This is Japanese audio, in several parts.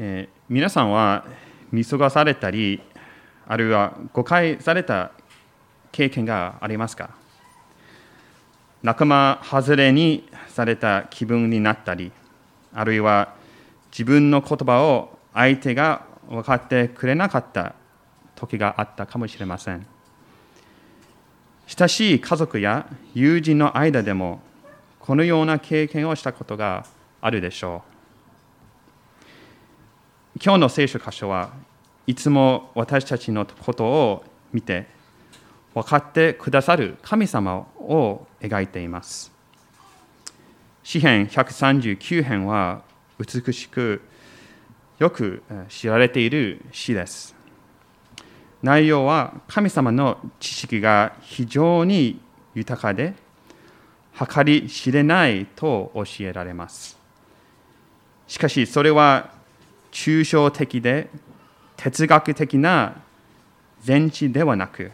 えー、皆さんは見過ごされたり、あるいは誤解された経験がありますか？仲間外れにされた気分になったり、あるいは自分の言葉を相手が分かってくれなかった時があったかもしれません。親しい家族や友人の間でもこのような経験をしたことがあるでしょう。今日の聖書箇所はいつも私たちのことを見て分かってくださる神様を描いています。詩編139編は美しくよく知られている詩です。内容は神様の知識が非常に豊かで計り知れないと教えられます。しかしそれは抽象的で哲学的な全知ではなく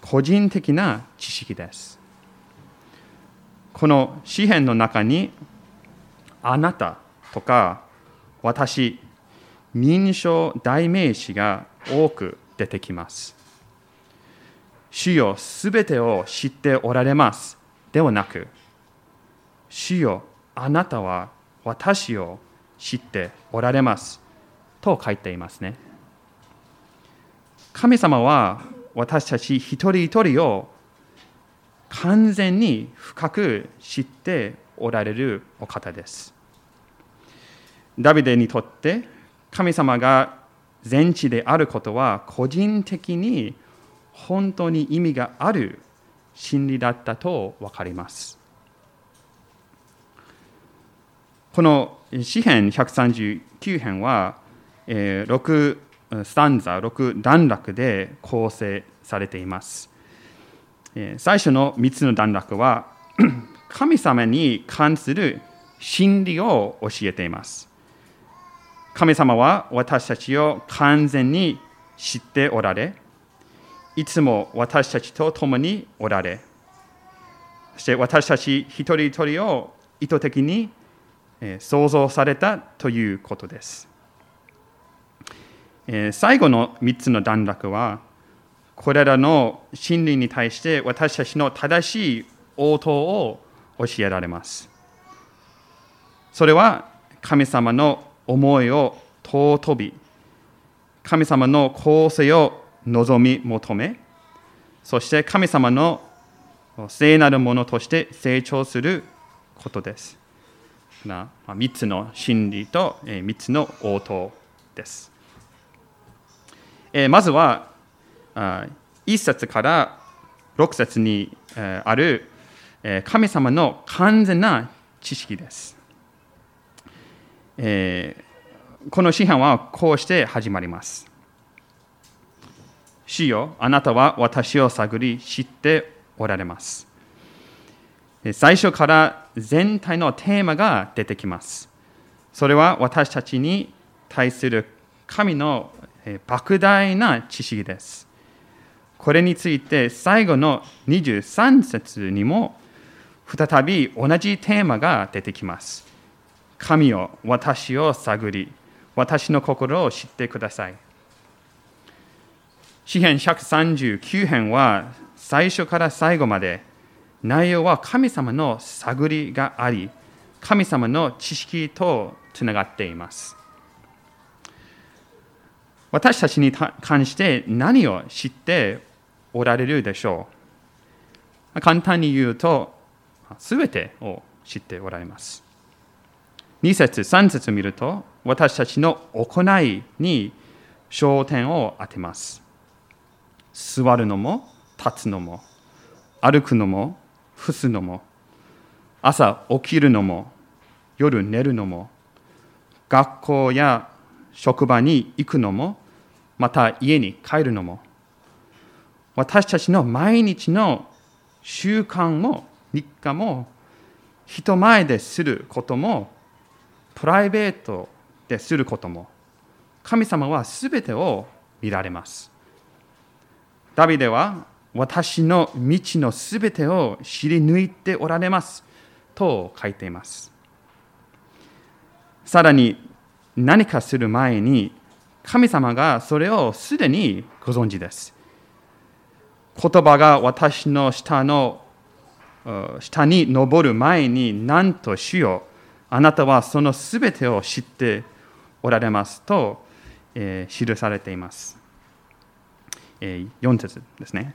個人的な知識です。この詩篇の中にあなたとか私認証代名詞が多く出てきます。主よすべてを知っておられますではなく主よあなたは私を知っておられますと書いていますね。神様は私たち一人一人を完全に深く知っておられるお方です。ダビデにとって神様が全知であることは個人的に本当に意味がある真理だったと分かります。この詩編139編はえ6スタンザ6段落で構成されています。え最初の3つの段落は 神様に関する真理を教えています。神様は私たちを完全に知っておられ、いつも私たちと共におられ、そして私たち一人一人を意図的に創造されたということです。最後の3つの段落は、これらの真理に対して私たちの正しい応答を教えられます。それは神様の思いを尊び、神様の公正を望み求め、そして神様の聖なるものとして成長することです。な3つの真理と3つの応答です。まずは1節から6節にある神様の完全な知識です。この詩篇はこうして始まります。主よ、あなたは私を探り知っておられます。最初から全体のテーマが出てきます。それは私たちに対する神の莫大な知識です。これについて最後の23節にも再び同じテーマが出てきます。神よ、私を探り、私の心を知ってください。詩篇139編は最初から最後まで内容は神様の探りがあり、神様の知識とつながっています。私たちに関して何を知っておられるでしょう？簡単に言うと、すべてを知っておられます。2節、3節を見ると、私たちの行いに焦点を当てます。座るのも、立つのも、歩くのも、伏すのも、朝起きるのも、夜寝るのも、学校や職場に行くのも、また家に帰るのも、私たちの毎日の習慣も日課も人前ですることもプライベートですることも神様はすべてを見られます。ダビデは私の道のすべてを知り抜いておられますと書いています。さらに何かする前に神様がそれをすでにご存知です。言葉が私の下の下に登る前になんと主よあなたはそのすべてを知っておられますと、えー、記されています。えー、4節ですね。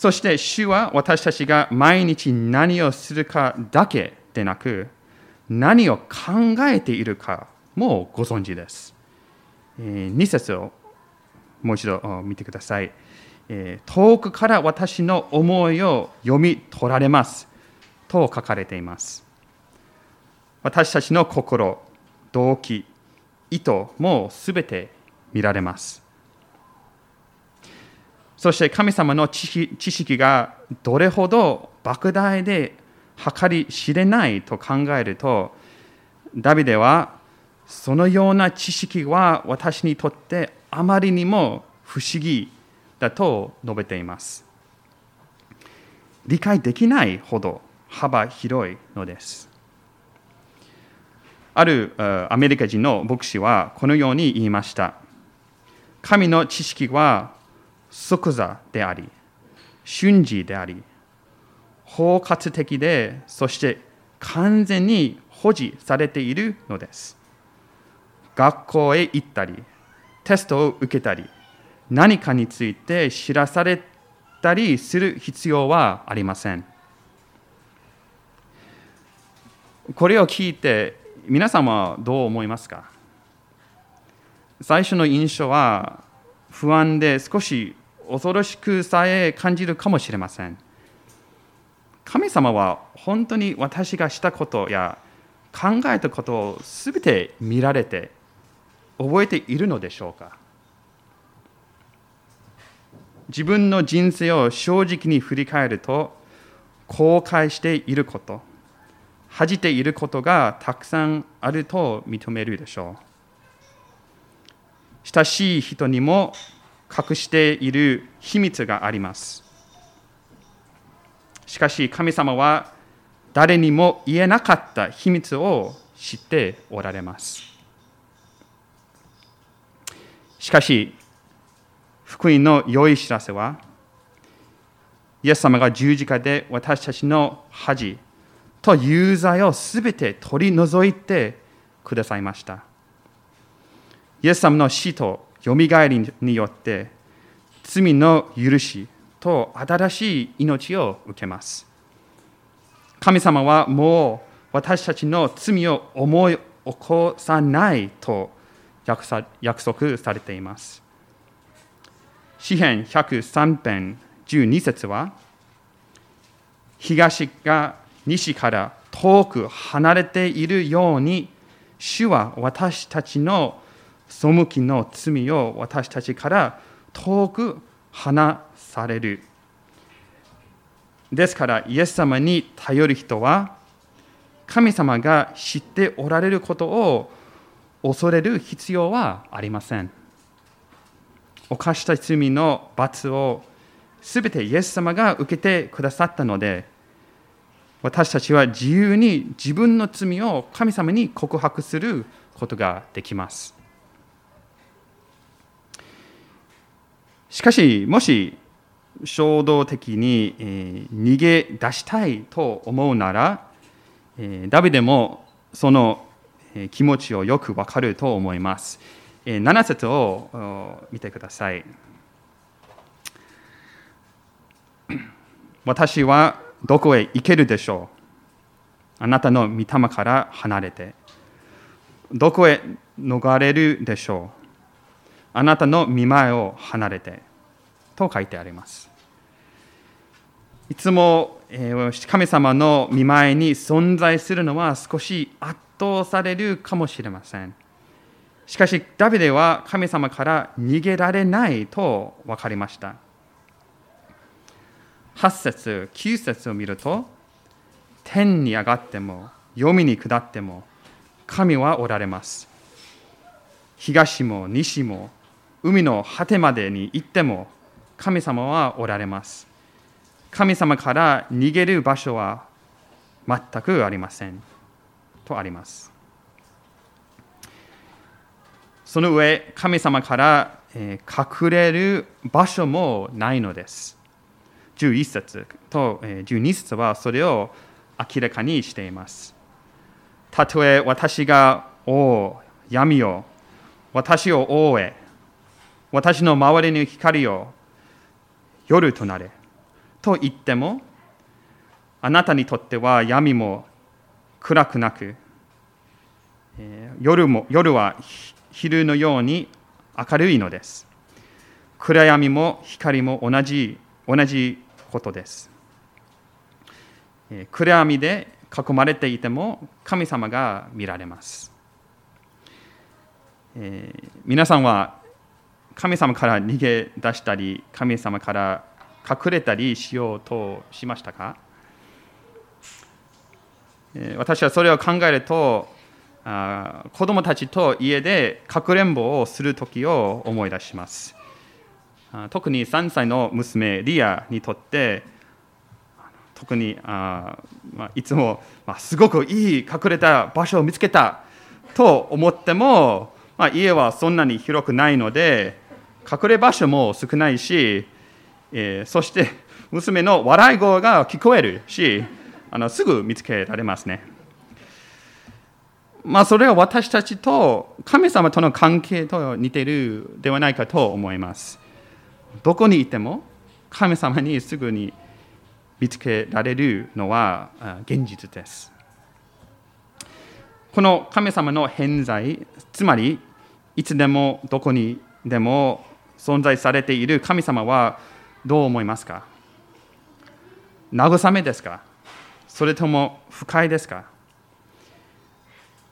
そして主は私たちが毎日何をするかだけでなく何を考えているかもご存知です。2節をもう一度見てください。遠くから私の思いを読み取られますと書かれています。私たちの心、動機、意図もすべて見られます。そして神様の知識がどれほど莫大で計り知れないと考えると、ダビデはそのような知識は私にとってあまりにも不思議だと述べています。理解できないほど幅広いのです。あるアメリカ人の牧師はこのように言いました。神の知識は即座であり、瞬時であり、包括的で、そして完全に保持されているのです。学校へ行ったり、テストを受けたり、何かについて知らされたりする必要はありません。これを聞いて皆様はどう思いますか？最初の印象は不安で少し恐ろしくさえ感じるかもしれません。神様は本当に私がしたことや考えたことをすべて見られて覚えているのでしょうか自分の人生を正直に振り返ると後悔していること恥じていることがたくさんあると認めるでしょう親しい人にも隠している秘密がありますしかし神様は誰にも言えなかった秘密を知っておられますしかし福音の良い知らせは、イエス様が十字架で私たちの恥と有罪をすべて取り除いてくださいました。イエス様の死とよみがえりによって罪の許しと新しい命を受けます。神様はもう私たちの罪を思い起こさないと約束されています。詩編103編12節は東が西から遠く離れているように主は私たちの背きの罪を私たちから遠く離される。ですからイエス様に頼る人は神様が知っておられることを恐れる必要はありません。犯した罪の罰をすべてイエス様が受けてくださったので、私たちは自由に自分の罪を神様に告白することができます。しかし、もし衝動的に逃げ出したいと思うなら、ダビデもその気持ちをよくわかると思います。7節を見てください。私はどこへ行けるでしょう？あなたの御霊から離れて。どこへ逃れるでしょう？あなたの見前を離れて。と書いてあります。いつも神様の見前に存在するのは少し圧倒されるかもしれません。しかし、ダビデは神様から逃げられないと分かりました。8節9節を見ると、天に上がっても、読みに下っても、神はおられます。東も西も、海の果てまでに行っても、神様はおられます。神様から逃げる場所は全くありません。とあります。その上、神様から隠れる場所もないのです。11節と12節はそれを明らかにしています。たとえ私が王、闇を、私を覆え、私の周りに光を夜となれ、と言っても、あなたにとっては闇も暗くなく、夜も夜は昼のように明るいのです。暗闇も光も同じ同じことです。暗闇で囲まれていても神様が見られます。えー、皆さんは神様から逃げ出したり神様から隠れたりしようとしましたか、私はそれを考えるとあ子供たちと家でかくれんぼをする時を思い出します。特に3歳の娘リアにとって特にあ、まあ、いつも、まあ、すごくいい隠れた場所を見つけたと思っても、まあ、家はそんなに広くないので隠れ場所も少ないし、えー、そして娘の笑い声が聞こえるしあのすぐ見つけられますね。まあ、それは私たちと神様との関係と似ているではないかと思います。どこにいても神様にすぐに見つけられるのは現実です。この神様の偏在、つまりいつでもどこにでも存在されている神様はどう思いますか？慰めですか？それとも不快ですか？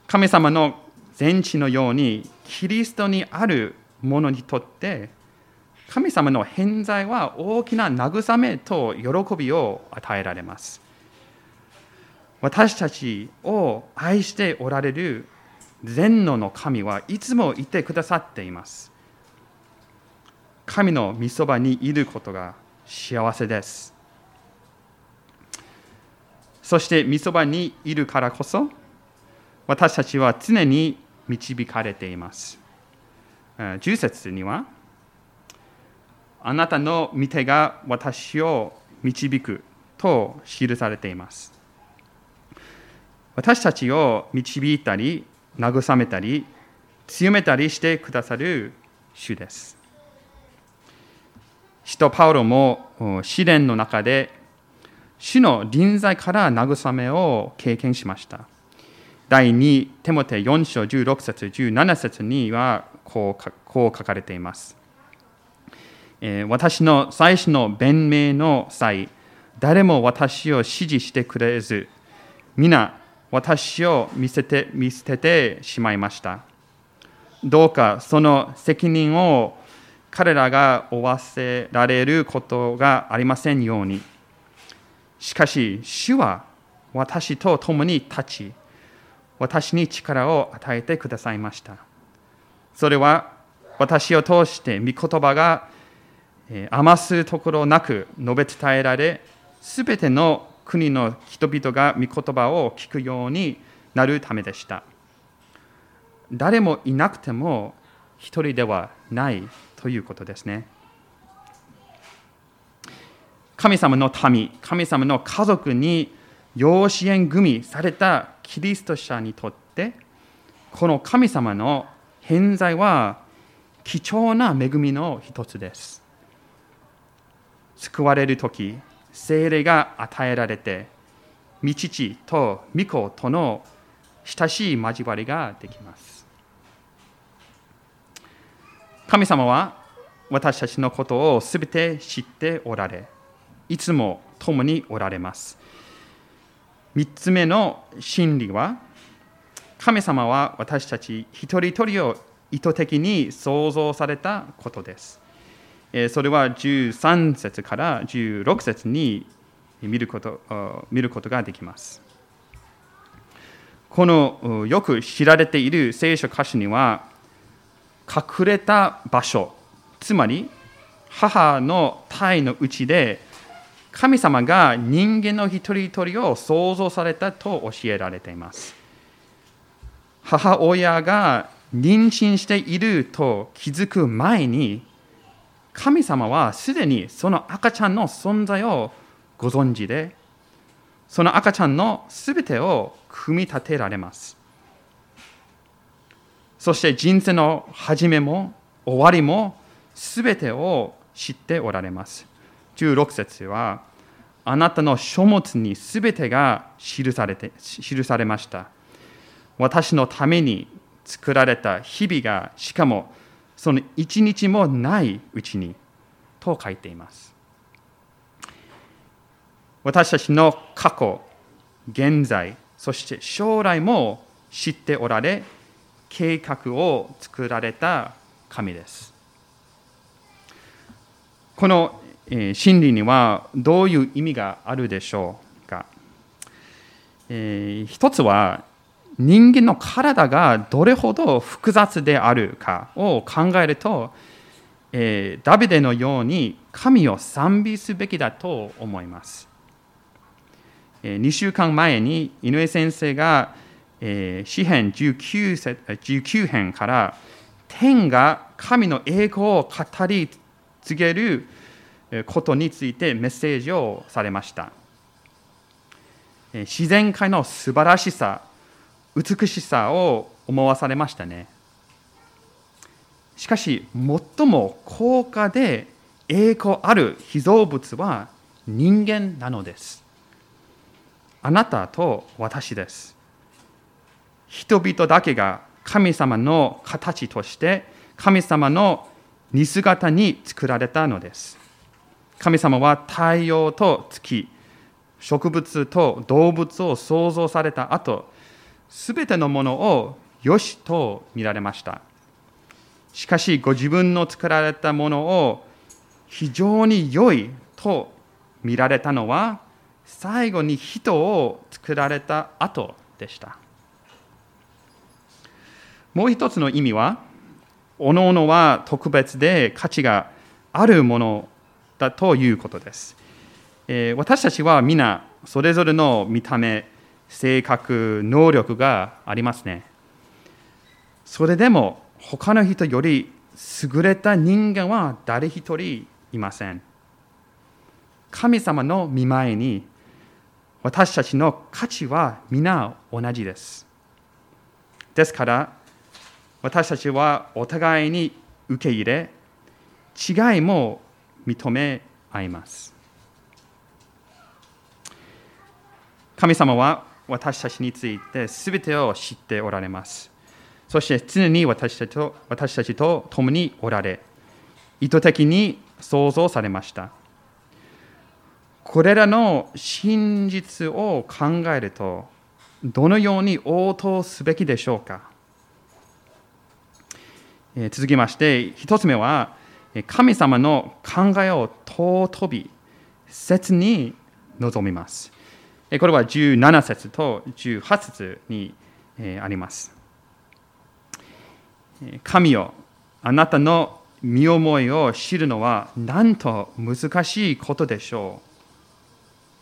神様の全知のようにキリストにあるものにとって神様の偏在は大きな慰めと喜びを与えられます。私たちを愛しておられる全能の神はいつもいてくださっています。神の御そばにいることが幸せです。そして御そばにいるからこそ私たちは常に導かれています。10節にはあなたの御手が私を導くと記されています。私たちを導いたり、慰めたり、強めたりしてくださる主です。使徒パウロも試練の中で主の臨在から慰めを経験しました。第2テモテ4章16節17節にはこうこう書かれています。私の最初の弁明の際、誰も私を支持してくれず、皆私を見せて見捨ててしまいました。どうかその責任を彼らが負わせられることがありませんように。しかし、主は私と共に立ち、私に力を与えてくださいました。それは私を通して御言葉が余すところなく述べ伝えられ、すべての国の人々が御言葉を聞くようになるためでした。誰もいなくても一人ではないということですね。神様の民、神様の家族に養子縁組されたキリスト者にとって、この神様の偏在は貴重な恵みの一つです。救われる時精霊が与えられて御父と御子との親しい交わりができます神様は私たちのことをすべて知っておられいつも共におられます3つ目の真理は神様は私たち一人一人を意図的に創造されたことですそれは13節から16節に見ること見ることができます。このよく知られている聖書歌詞には隠れた場所。つまり母の体のうちで神様が人間の一人一人を創造されたと教えられています。母親が妊娠していると気づく前に神様はすでにその赤ちゃんの存在をご存知でその赤ちゃんのすべてを組み立てられます。そして人生の始めも終わりもすべてを知っておられます。16節はあなたの書物にすべてが記されて記されました。私のために作られた日々がしかもその一日もないうちにと書いています。私たちの過去現在そして将来も知っておられ計画を作られた神ですこの真理にはどういう意味があるでしょうか、えー、一つは人間の体がどれほど複雑であるかを考えると、えー、ダビデのように神を賛美すべきだと思います。えー、2週間前に井上先生が、えー、詩編 19, 19編から天が神の栄光を語り継げることについてメッセージをされました。自然界の素晴らしさ美しさを思わされましたね。しかし最も高価で栄光ある被造物は人間なのです。あなたと私です。人々だけが神様の形として神様の似姿に作られたのです神様は太陽と月植物と動物を創造された後すべてのものを良しと見られました。しかし、ご自分の作られたものを非常に良いと見られたのは、最後に人を作られた後でした。もう一つの意味は、おのおのは特別で価値があるものだということです。えー、私たちは皆それぞれの見た目、性格、能力がありますね。それでも他の人より優れた人間は誰一人いません。神様の見前に私たちの価値は皆同じです。ですから私たちはお互いに受け入れ違いも認め合います。神様は私たちについて全てを知っておられます。そして常に私たちと私たちと共におられ、意図的に創造されました。これらの真実を考えると、どのように応答すべきでしょうか？え続きまして、一つ目は、神様の考えを尊び、切に望みます。これは17節と18節にあります。神よ、あなたの身思いを知るのはなんと難しいことでしょ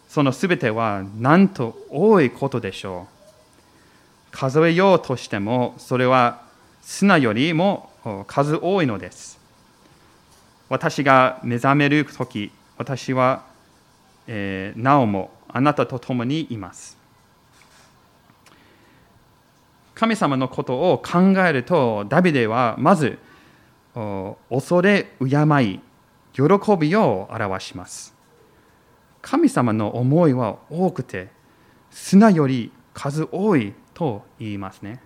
う。そのすべてはなんと多いことでしょう。数えようとしてもそれは砂よりも数多いのです。私が目覚めるとき、私は、えー、なおもあなたと共にいます。神様のことを考えると、ダビデはまず、恐れ、敬い、喜びを表します。神様の思いは多くて、砂より数多いと言いますね。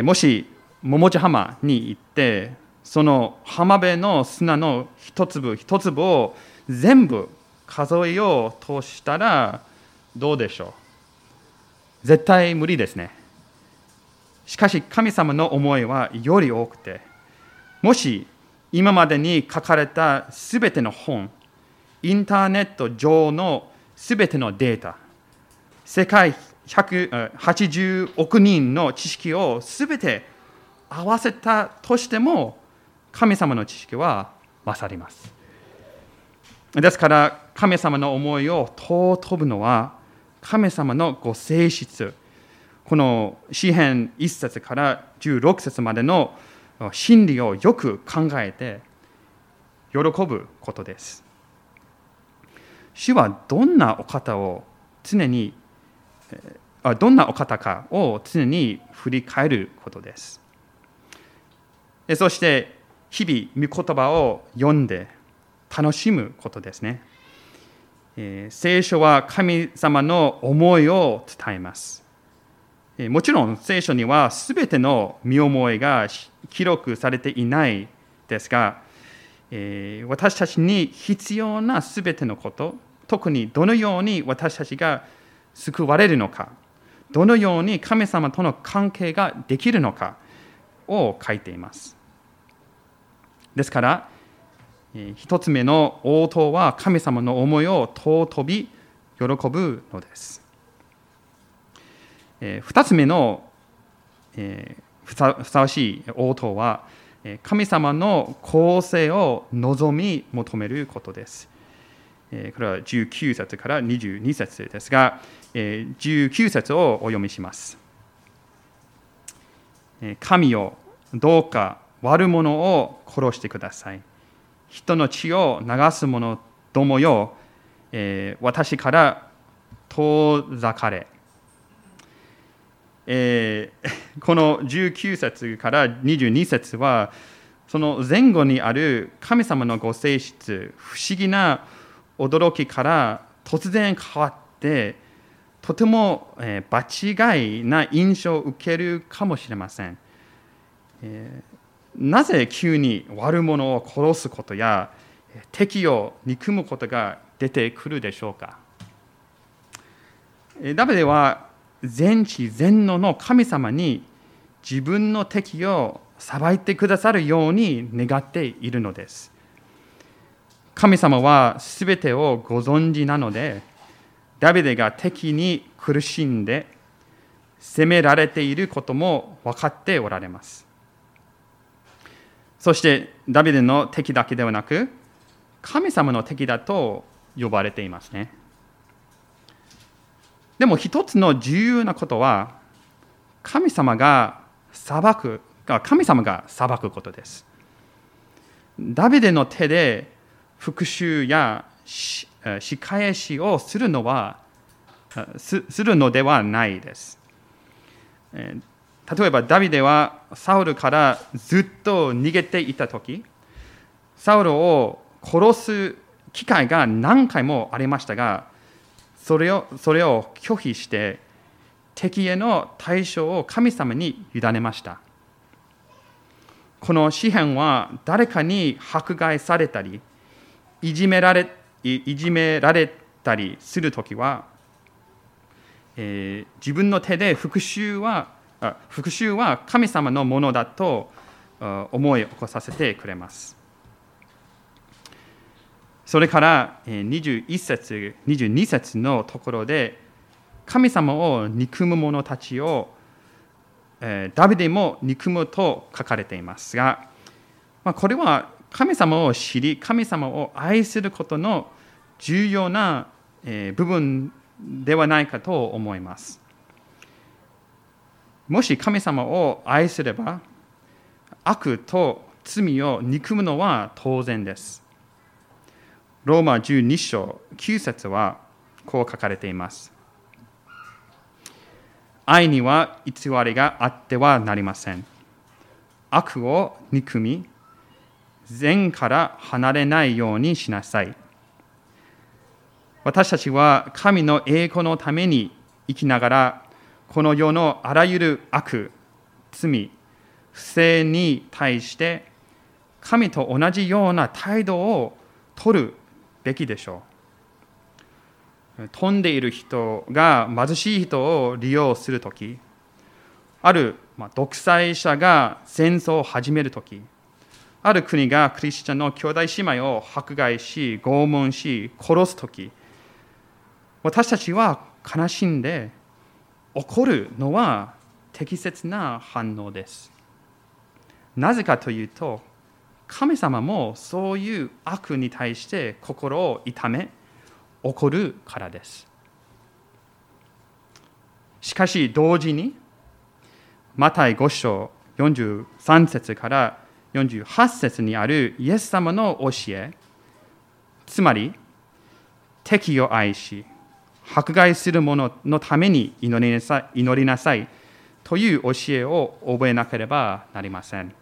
もし、桃地浜に行って、その浜辺の砂の一粒一粒を全部数えようとしたらどうでしょう？絶対無理ですね。しかし神様の思いはより多くて、もし今までに書かれたすべての本、インターネット上のすべてのデータ、世界180億人の知識をすべて合わせたとしても、神様の知識は勝ります。ですから神様の思いを尊ぶのは神様のご性質この詩編1節から16節までの真理をよく考えて喜ぶことです。主はどんなお方を常にどんなお方かを常に振り返ることです。そして日々御言葉を読んで楽しむことですね。聖書は神様の思いを伝えます。もちろん聖書には全ての見思いが記録されていないですが、私たちに必要な全てのこと、特にどのように私たちが救われるのか、どのように神様との関係ができるのか？を書いています。ですから、一つ目の応答は神様の思いを尊び喜ぶのです。二つ目のふさわしい応答は神様の公正を望み求めることです。これは19節から22節ですが、19節をお読みします。神よ、どうか悪者を殺してください。人の血を流す者どもよ、私から遠ざかれ。えー、この19節から22節はその前後にある神様のご性質不思議な驚きから突然変わってとても、えー、場違いな印象を受けるかもしれません、えー、なぜ急に悪者を殺すことや敵を憎むことが出てくるでしょうかダビデは全知全能の神様に自分の敵を裁いてくださるように願っているのです。神様は全てをご存知なので、ダビデが敵に苦しんで責められていることも分かっておられます。そしてダビデの敵だけではなく、神様の敵だと呼ばれていますね。でも一つの重要なことは神様が裁く神様が裁くことです。ダビデの手で復讐や仕返しをするのはするのではないです。例えばダビデはサウルからずっと逃げていた時サウルを殺す機会が何回もありましたがそれをそれを拒否して敵への対処を神様に委ねましたこの詩篇は誰かに迫害されたりいじめられいじめられたりするときは、えー、自分の手で復讐は復讐は神様のものだと思い起こさせてくれます。それから21節、22節のところで、神様を憎む者たちを、ダビデも憎むと書かれていますが、まあこれは神様を知り、神様を愛することの重要な部分ではないかと思います。もし神様を愛すれば、悪と罪を憎むのは当然です。ローマ12章9節はこう書かれています。愛には偽りがあってはなりません。悪を憎み、善から離れないようにしなさい。私たちは神の栄光のために生きながら、この世のあらゆる悪、罪、不正に対して、神と同じような態度を取るべきでしょう飛んでいる人が貧しい人を利用するときある独裁者が戦争を始めるときある国がクリスチャンの兄弟姉妹を迫害し拷問し殺すとき私たちは悲しんで怒るのは適切な反応ですなぜかというと神様もそういう悪に対して心を痛め怒るからです。しかし同時に、マタイ5章43節から48節にあるイエス様の教え、つまり、敵を愛し、迫害する者のために祈りなさい祈りなさいという教えを覚えなければなりません。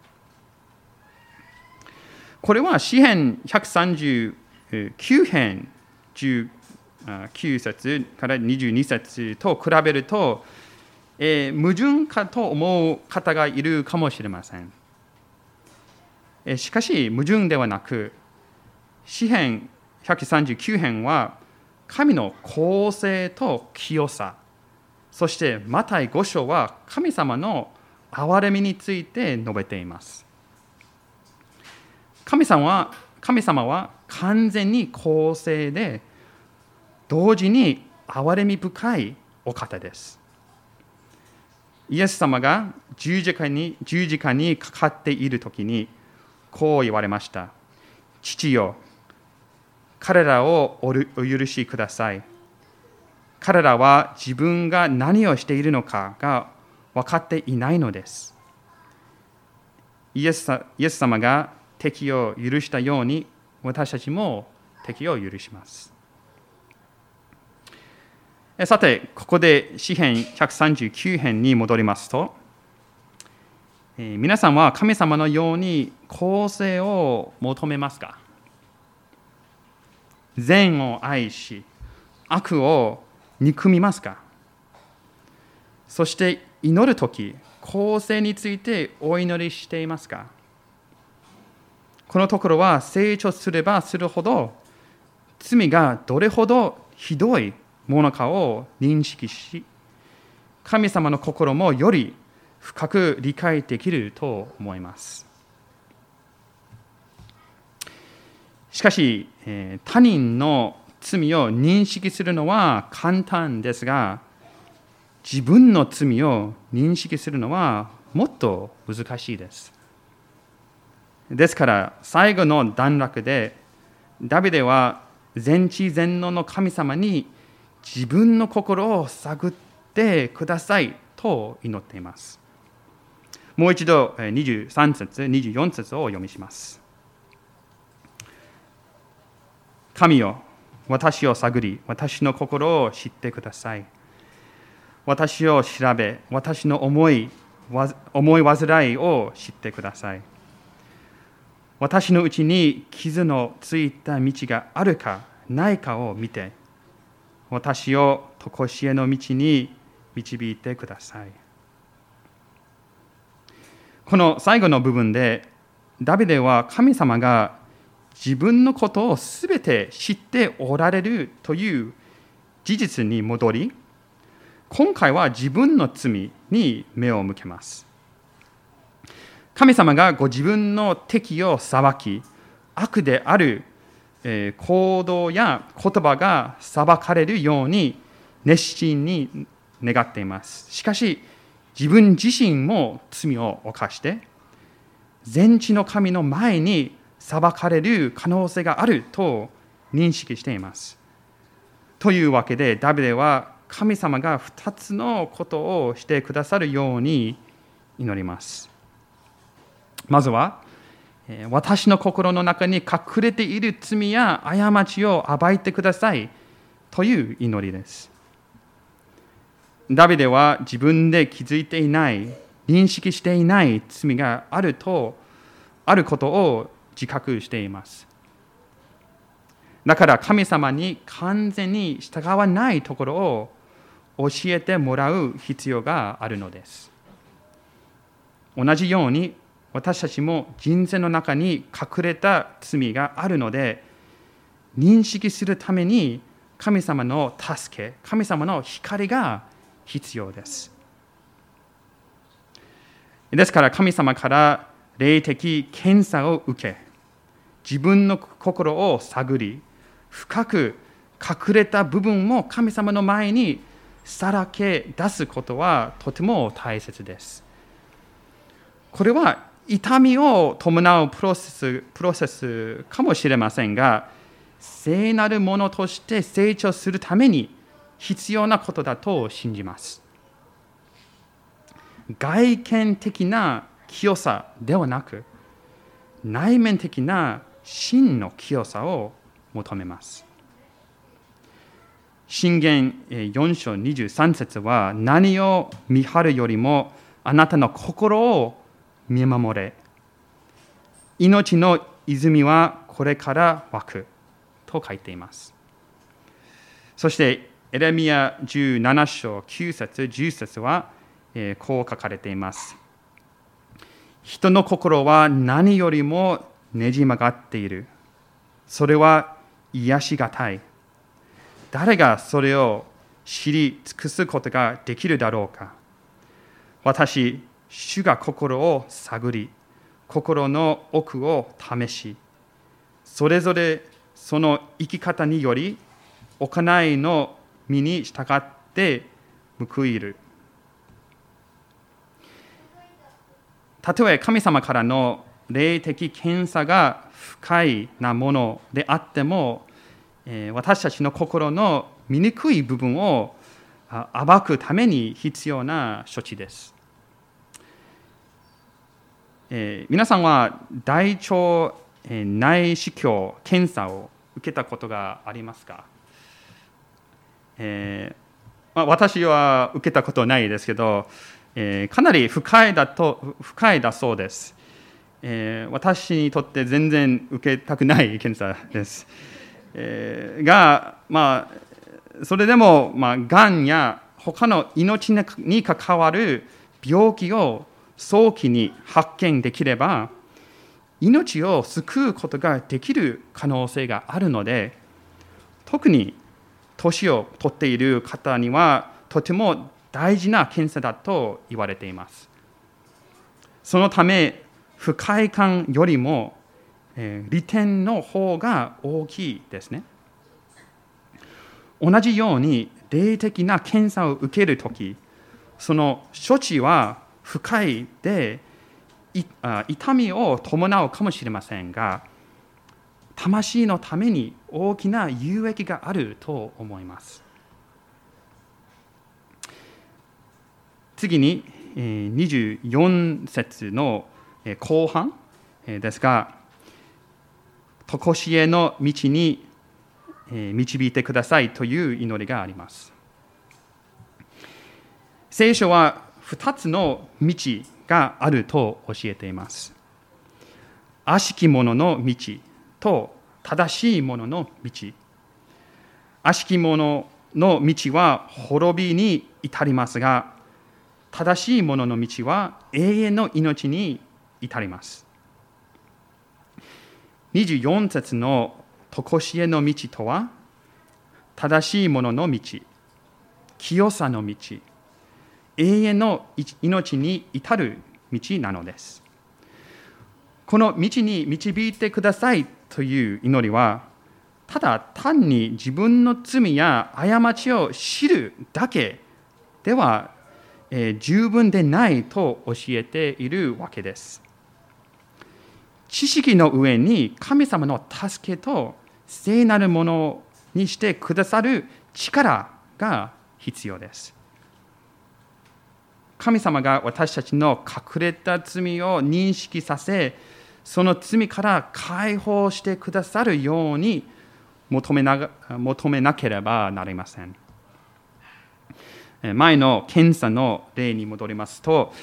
これは詩編139編19節から22節と比べると、えー、矛盾かと思う方がいるかもしれません。しかし矛盾ではなく詩編139編は神の公正と清さそしてマタイ5章は神様の憐れみについて述べています。神様は神様は完全に公正で同時に憐れみ深いお方です。イエス様が十字架に十字架にかかっている時にこう言われました父よ彼らをお許しください。彼らは自分が何をしているのかが分かっていないのです。イエスイエス様が敵を許したように私たちも敵を許します。さて、ここで詩編139編に戻りますと、え皆さんは神様のように公正を求めますか？善を愛し悪を憎みますか？そして祈る時公正についてお祈りしていますか？このところは成長すればするほど罪がどれほどひどいものかを認識し神様の心もより深く理解できると思います。しかし、他人の罪を認識するのは簡単ですが、自分の罪を認識するのはもっと難しいです。ですから、最後の段落で、ダビデは全知全能の神様に自分の心を探ってくださいと祈っています。もう一度23節、24節をお読みします。神よ、私を探り、私の心を知ってください。私を調べ、私の思い、思い煩いを知ってください。私のうちに傷のついた道があるかないかを見て、私を常しえの道に導いてください。この最後の部分で、ダビデは神様が自分のことをすべて知っておられるという事実に戻り、今回は自分の罪に目を向けます。神様がご自分の敵を裁き、悪である行動や言葉が裁かれるように熱心に願っています。しかし、自分自身も罪を犯して、全知の神の前に裁かれる可能性があると認識しています。というわけで、ダビデは神様が2つのことをしてくださるように祈ります。まずは、私の心の中に隠れている罪や過ちを暴いてくださいという祈りです。ダビデは自分で気づいていない、認識していない罪があると、あることを自覚しています。だから神様に完全に従わないところを教えてもらう必要があるのです。同じように私たちも人生の中に隠れた罪があるので認識するために神様の助け、神様の光が必要です。ですから神様から霊的検査を受け自分の心を探り深く隠れた部分も神様の前にさらけ出すことはとても大切です。これは痛みを伴うプロセスプロセスかもしれませんが聖なるものとして成長するために必要なことだと信じます。外見的な清さではなく内面的な真の清さを求めます。信玄4章23節は何を見張るよりもあなたの心を見守れ。命の泉はこれから湧く。と書いています。そしてエレミア17章9節10節はこう書かれています。人の心は何よりもねじ曲がっている。それは癒しがたい。誰がそれを知り尽くすことができるだろうか。私、主が心を探り、心の奥を試し、それぞれその生き方により、行いの身に従って報いる。たとえ神様からの霊的検査が不快なものであっても、私たちの心の醜い部分を暴くために必要な処置です。え、皆さんは大腸内視鏡検査を受けたことがありますか、えーまあ、私は受けたことないですけど、えー、かなり不快だと不快だそうです、えー、私にとって全然受けたくない検査です、えー、が、まあ、それでも、まあ、がんや他の命に関わる病気を早期に発見できれば命を救うことができる可能性があるので特に年を取っている方にはとても大事な検査だと言われています。そのため不快感よりも、え利点の方が大きいですね。同じように霊的な検査を受けるときその処置は不快で痛みを伴うかもしれませんが魂のために大きな有益があると思います次に24節の後半ですが常しえの道に導いてくださいという祈りがあります聖書は2つの道があると教えています。悪しき者の道と正しい者のの道。悪しき者の道は滅びに至りますが、正しい者のの道は永遠の命に至ります。24節の常しえの道とは、正しい者の道、清さの道、永遠の命に至る道なのです。この道に導いてくださいという祈りは、ただ単に自分の罪や過ちを知るだけでは、え、十分でないと教えているわけです。知識の上に神様の助けと聖なるものにしてくださる力が必要です。神様が私たちの隠れた罪を認識させ、その罪から解放してくださるように求めな求めなければなりません。前の検査の例に戻りますと、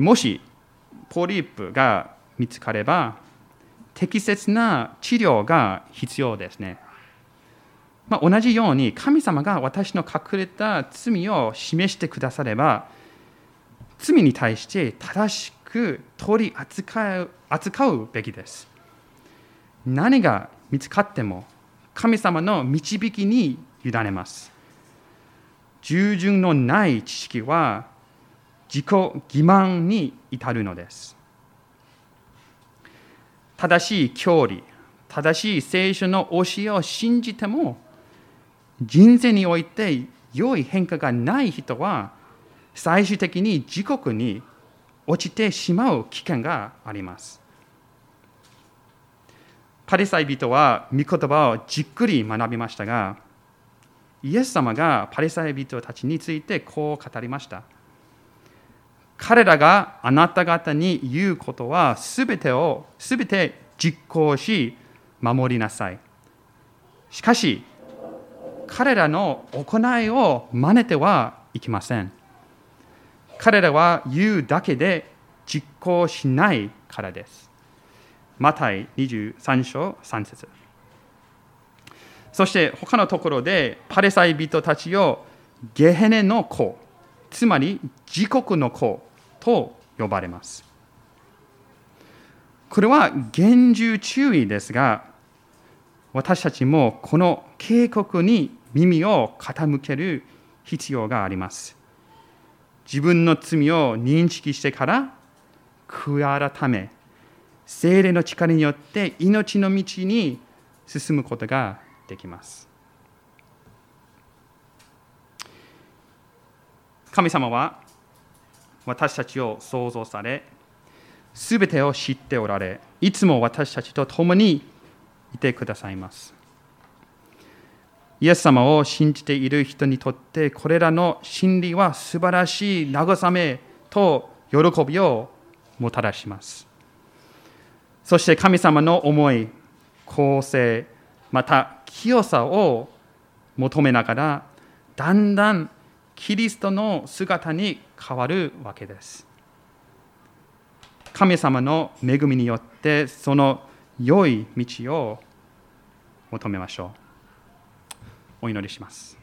もしポリープが見つかれば、適切な治療が必要ですね。まあ、同じように神様が私の隠れた罪を示してくだされば、罪に対して正しく取り扱う扱うべきです。何が見つかっても神様の導きに委ねます。従順のない知識は自己欺瞞に至るのです。正しい教理、正しい聖書の教えを信じても人生において良い変化がない人は最終的に自国に落ちてしまう危険があります。パリサイ人は御言葉をじっくり学びましたが、イエス様がパリサイ人たちについてこう語りました。彼らがあなた方に言うことはすべてをすべて実行し守りなさい。しかし彼らの行いを真似てはいけません。彼らは言うだけで実行しないからです。マタイ23章3節そして他のところでパレサイ人たちをゲヘネの子、つまり自国の子と呼ばれます。これは厳重注意ですが、私たちもこの警告に耳を傾ける必要があります。自分の罪を認識してから悔い改め、精霊の力によって命の道に進むことができます。神様は私たちを創造され、すべてを知っておられ、いつも私たちと共にいてくださいます。イエス様を信じている人にとってこれらの真理は素晴らしい慰めと喜びをもたらします。そして神様の思い、公正、また清さを求めながらだんだんキリストの姿に変わるわけです。神様の恵みによってその良い道を求めましょう。お祈りします。